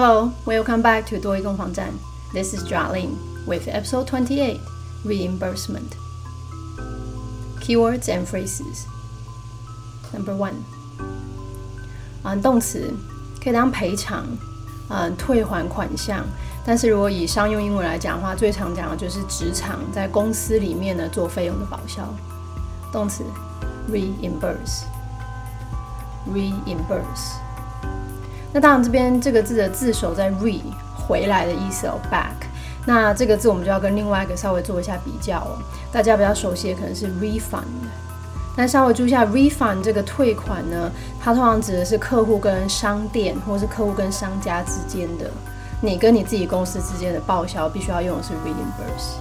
Hello, welcome back to 多益攻防战. This is Jolin with episode 28 Reimbursement. Keywords and phrases. Number one. 嗯，动词可以当赔偿，嗯，退还款项。但是如果以商用英文来讲的话，最常讲的就是职场在公司里面呢做费用的报销。动词 reimburse，reimburse。 那当然，这边这个字的字首在 re 回来的意思哦，back。那这个字我们就要跟另外一个稍微做一下比较哦。大家比较熟悉的可能是 refund，但稍微注意一下 refund 这个退款呢，它通常指的是客户跟商店或是客户跟商家之间的，你跟你自己公司之间的报销必须要用的是 reimburse，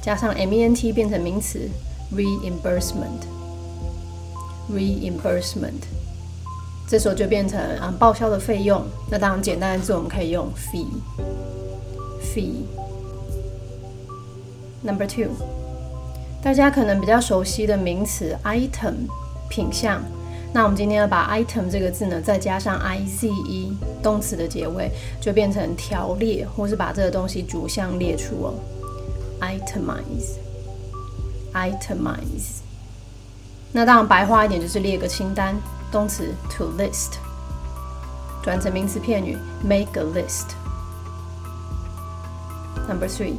加上 ment 变成名词 reimbursement，reimbursement。这时候就变成啊报销的费用。那当然简单的字我们可以用 fee，fee。Number two，大家可能比较熟悉的名词 item 品项。那我们今天要把 item 这个字呢，再加上 i z e 动词的结尾，就变成条列，或是把这个东西逐项列出哦。itemize，itemize。那当然白话一点就是列个清单。动词 to list，转成名词片语 make a list。Number three，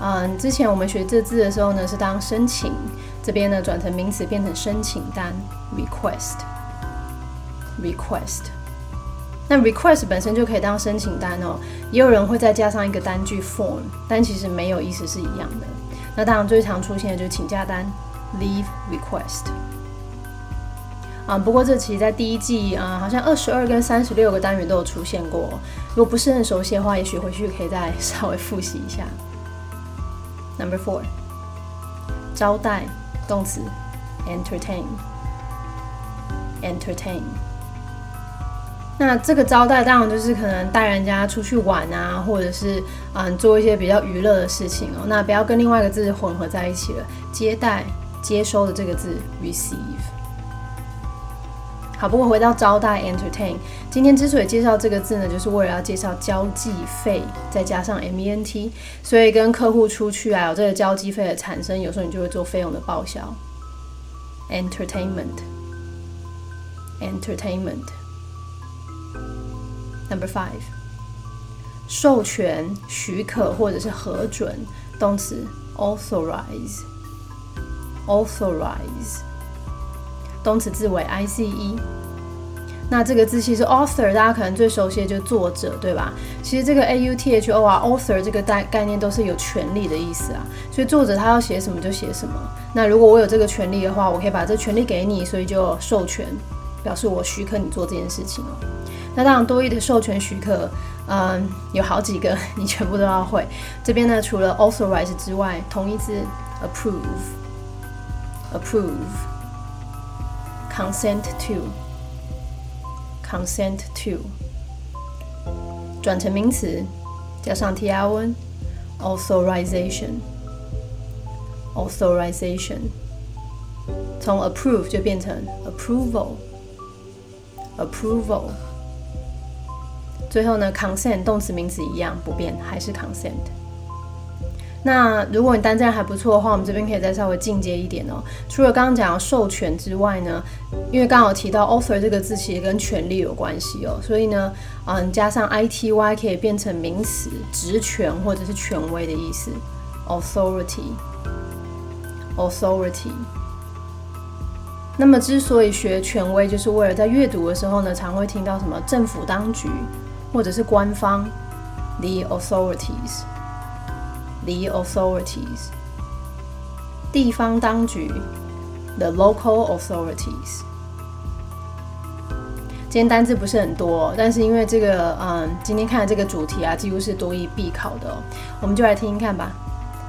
嗯，之前我们学这字的时候呢，是当申请，这边呢转成名词变成申请单 request，request。那 request 本身就可以当申请单哦，也有人会再加上一个单句 form，但其实没有意思是一样的。那当然最常出现的就是请假单 leave request。啊，不过这其实在第一季啊，好像二十二跟三十六个单元都有出现过。如果不是很熟悉的话，也许回去可以再 稍微复习一下。Number four，招待动词，entertain，entertain。那这个招待当然就是可能带人家出去玩啊，或者是嗯做一些比较娱乐的事情哦。那不要跟另外一个字混合在一起了，接待、接收的这个字，receive。好，不过回到招待 entertain，今天之所以介绍这个字呢，就是为了要介绍交际费，再加上 ment，所以跟客户出去啊，有这个交际费的产生，有时候你就会做费用的报销。entertainment，entertainment。Number five，授权、许可或者是核准，动词 authorize，authorize。动词字尾 i c e，那这个字其实 author 大家可能最熟悉的就是作者，对吧？其实这个 a u t h o 啊，author 这个概概念都是有权利的意思啊，所以作者他要写什么就写什么。那如果我有这个权利的话，我可以把这权利给你，所以就授权，表示我许可你做这件事情哦。那当然多义的授权许可，嗯，有好几个，你全部都要会。这边呢，除了 authorize 之外，同义字 approve，approve。consent to，consent to，转成名词，加上 t i n，authorization，authorization，从 approve 就变成 approval，approval，最后呢，consent 动词名词一样不变，还是 consent。 那如果你单字还不错的话，我们这边可以再稍微进阶一点哦。除了刚刚讲授权之外呢，因为刚好提到 offer 这个字其实跟权利有关系哦，所以呢，嗯，加上 i t y 可以变成名词，职权或者是权威的意思，authority，authority。那么之所以学权威，就是为了在阅读的时候呢，常会听到什么政府当局或者是官方，the authorities。The authorities，地方当局，the local authorities。今天单字不是很多，但是因为这个，嗯，今天看的这个主题啊，几乎是多一必考的，我们就来听听看吧。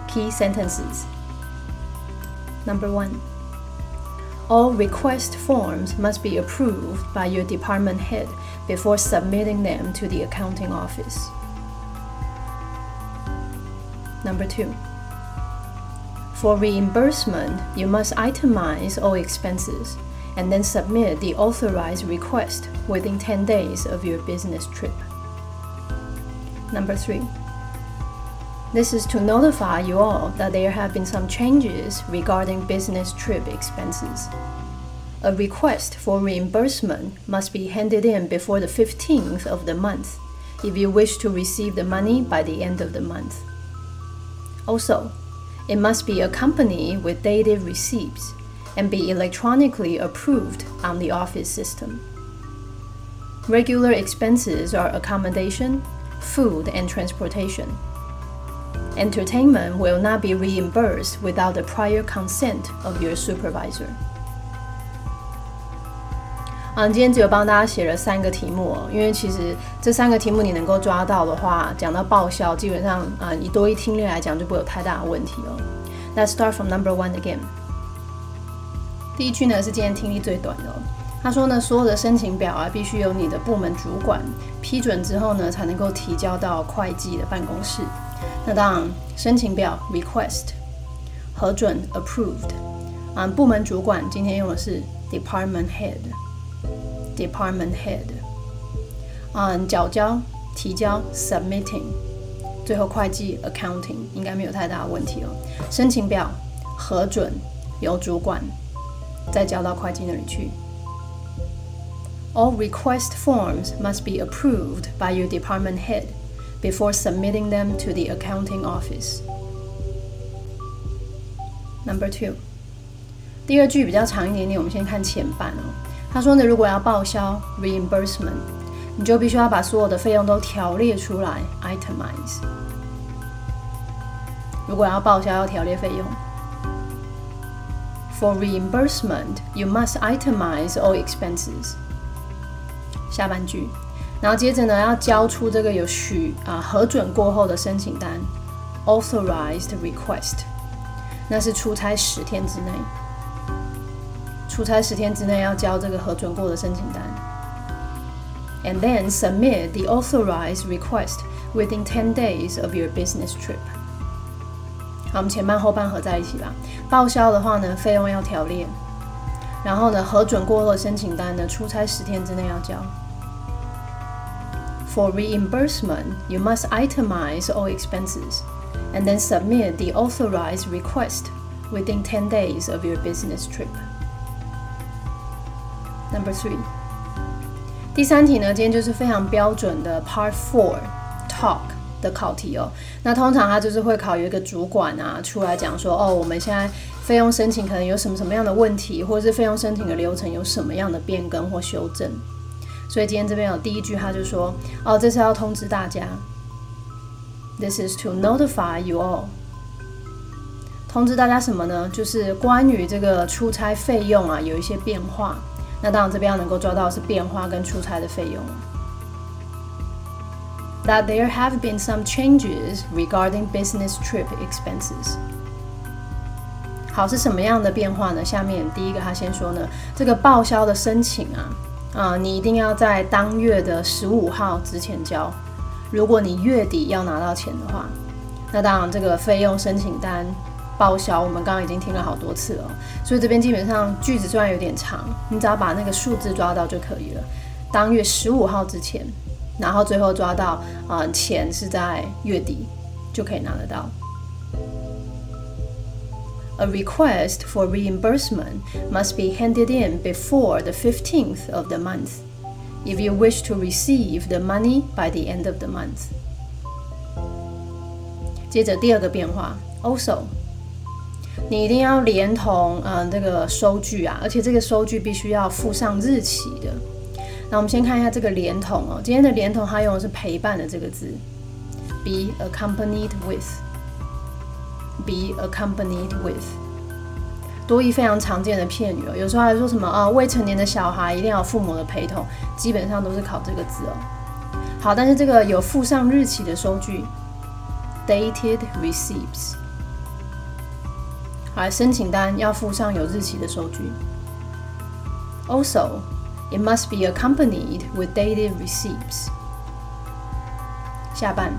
Key sentences. Number one. All request forms must be approved by your department head before submitting them to the accounting office. Number two, for reimbursement, you must itemize all expenses and then submit the authorized request within 10 days of your business trip. Number three. This is to notify you all that there have been some changes regarding business trip expenses. A request for reimbursement must be handed in before the 15th of the month if you wish to receive the money by the end of the month. Also, it must be accompanied with dated receipts and be electronically approved on the office system. Regular expenses are accommodation, food, and transportation. Entertainment will not be reimbursed without the prior consent of your supervisor. 啊，今天只有帮大家写了三个题目哦，因为其实这三个题目你能够抓到的话，讲到报销，基本上啊，以多一听力来讲就不会有太大的问题哦。Let's start from number one again。第一句呢是今天听力最短的哦。他说呢，所有的申请表啊，必须由你的部门主管批准之后呢，才能够提交到会计的办公室。那当然，申请表 request 核准 approved 啊，部门主管今天用的是 department head Department head 啊，缴交提交 submitting，最后会计 accounting 应该没有太大问题哦。申请表核准由主管再交到会计那里去。All request forms must be approved by your department head. before submitting them to the accounting office. Number two，第二句比较长一点点，我们先看前半哦。他说呢，如果要报销 reimbursement，你就必须要把所有的费用都条列出来 itemize。如果要报销，要条列费用。For reimbursement, you must itemize all expenses. 下半句。然后接着呢，要交出这个有许啊核准过后的申请单，authorized request，那是出差十天之内，出差十天之内要交这个核准过的申请单，and then submit the authorized request within ten days of your business trip。好，我们前半后半合在一起吧。报销的话呢，费用要条列，然后呢，核准过后的申请单呢，出差十天之内要交。For reimbursement, you must itemize all expenses and then submit the authorized request within 10 days of your business trip. Number three，第三题呢，今天就是非常标准的 Part Four Talk 的考题哦。那通常它就是会考有一个主管啊出来讲说，哦，我们现在费用申请可能有什么什么样的问题，或者是费用申请的流程有什么样的变更或修正。所以今天这边有第一句，他就说：“哦，这是要通知大家。This is to notify you all。通知大家什么呢？就是关于这个出差费用啊，有一些变化。那当然这边要能够抓到是变化跟出差的费用。That there have been some changes regarding business trip expenses。好，是什么样的变化呢？下面第一个他先说呢，这个报销的申请啊。啊，你一定要在当月的十五号之前交。如果你月底要拿到钱的话，那当然这个费用申请单报销，我们刚刚已经听了好多次了。所以这边基本上句子虽然有点长，你只要把那个数字抓到就可以了。当月十五号之前，然后最后抓到啊钱是在月底就可以拿得到。A request for reimbursement must be handed in before the 15th of the month if you wish to receive the money by the end of the month. 接着第二个变化，also， 你一定要连同嗯这个收据啊，而且这个收据必须要附上日期的。那我们先看一下这个连同哦，今天的连同它用的是陪伴的这个字，be accompanied with。be accompanied with，多义非常常见的片语哦。有时候还说什么啊，未成年的小孩一定要父母的陪同，基本上都是考这个字哦。好，但是这个有附上日期的收据，dated receipts。而，申请单要附上有日期的收据。Also, it must be accompanied with dated receipts。下半。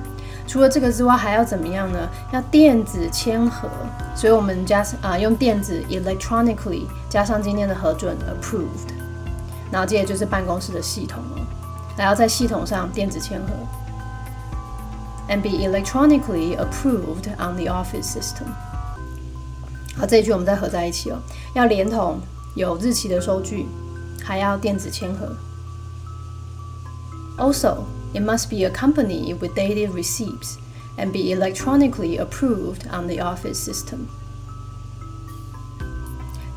除了这个之外，还要怎么样呢？要电子签合，所以我们加啊用电子 electronically 加上今天的核准 approved，然后接着就是办公室的系统了，还要在系统上电子签合。and be electronically approved on the office system。好，这一句我们再合在一起哦，要连同有日期的收据，还要电子签合。Also, it must be accompanied with dated receipts and be electronically approved on the office system.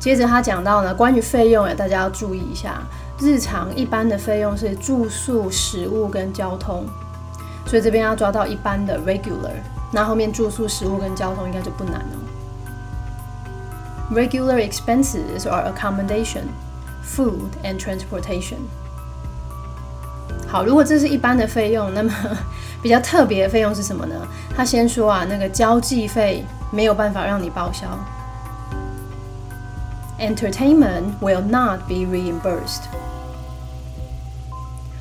接着他讲到呢，关于费用，大家要注意一下，日常一般的费用是住宿、食物跟交通，所以这边要抓到一般的 regular，那后面住宿、食物跟交通应该就不难了。Regular expenses are accommodation, food and transportation. 好，如果这是一般的费用，那么比较特别的费用是什么呢？他先说啊，那个交际费没有办法让你报销。Entertainment will not be reimbursed。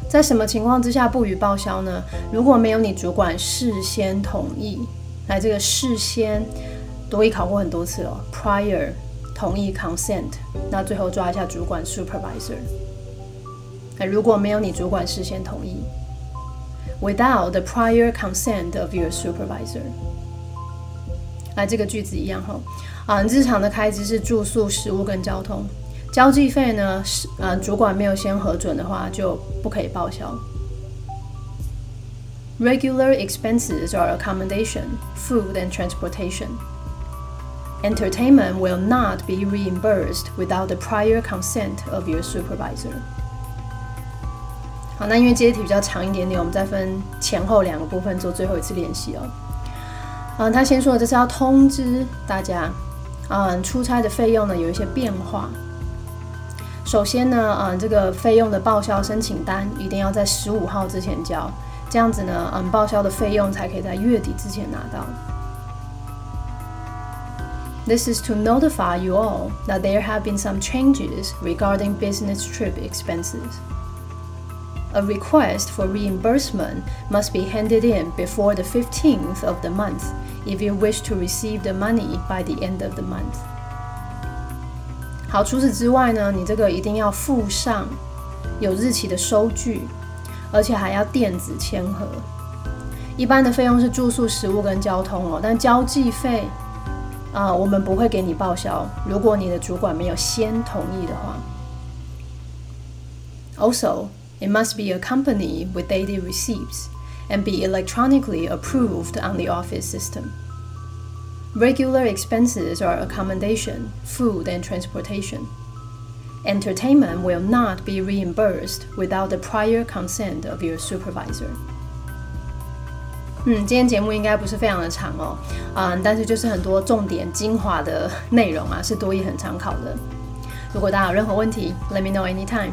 在什么情况之下不予报销呢？如果没有你主管事先同意，来这个事先，多一考过很多次哦，prior 同意 consent，那最后抓一下主管 supervisor。那如果没有你主管事先同意，without the prior consent of your supervisor，来这个句子一样哈，啊，日常的开支是住宿、食物跟交通，交际费呢是呃主管没有先核准的话就不可以报销。Regular expenses are accommodation, food and transportation. Entertainment will not be reimbursed without the prior consent of your supervisor. 好，那因为这些题比较长一点点，我们再分前后两个部分做最后一次练习哦。嗯，他先说的这是要通知大家，嗯，出差的费用呢有一些变化。首先呢，嗯，这个费用的报销申请单一定要在十五号之前交，这样子呢，嗯，报销的费用才可以在月底之前拿到。This is to notify you all that there have been some changes regarding business trip expenses. A request for reimbursement must be handed in before the 15th of the month if you wish to receive the money by the end of the month. 好，除此之外呢，你这个一定要附上有日期的收据，而且还要电子签合。一般的费用是住宿、食物跟交通哦，但交际费 啊、呃，我们不会给你报销，如果你的主管没有先同意的话。Also, it must be accompanied with daily receipts and be electronically approved on the office system. Regular expenses are accommodation, food, and transportation. Entertainment will not be reimbursed without the prior consent of your supervisor. 嗯，今天节目应该不是非常的长哦，嗯，但是就是很多重点精华的内容啊，是多益很常考的。如果大家有任何问题，Let me know anytime.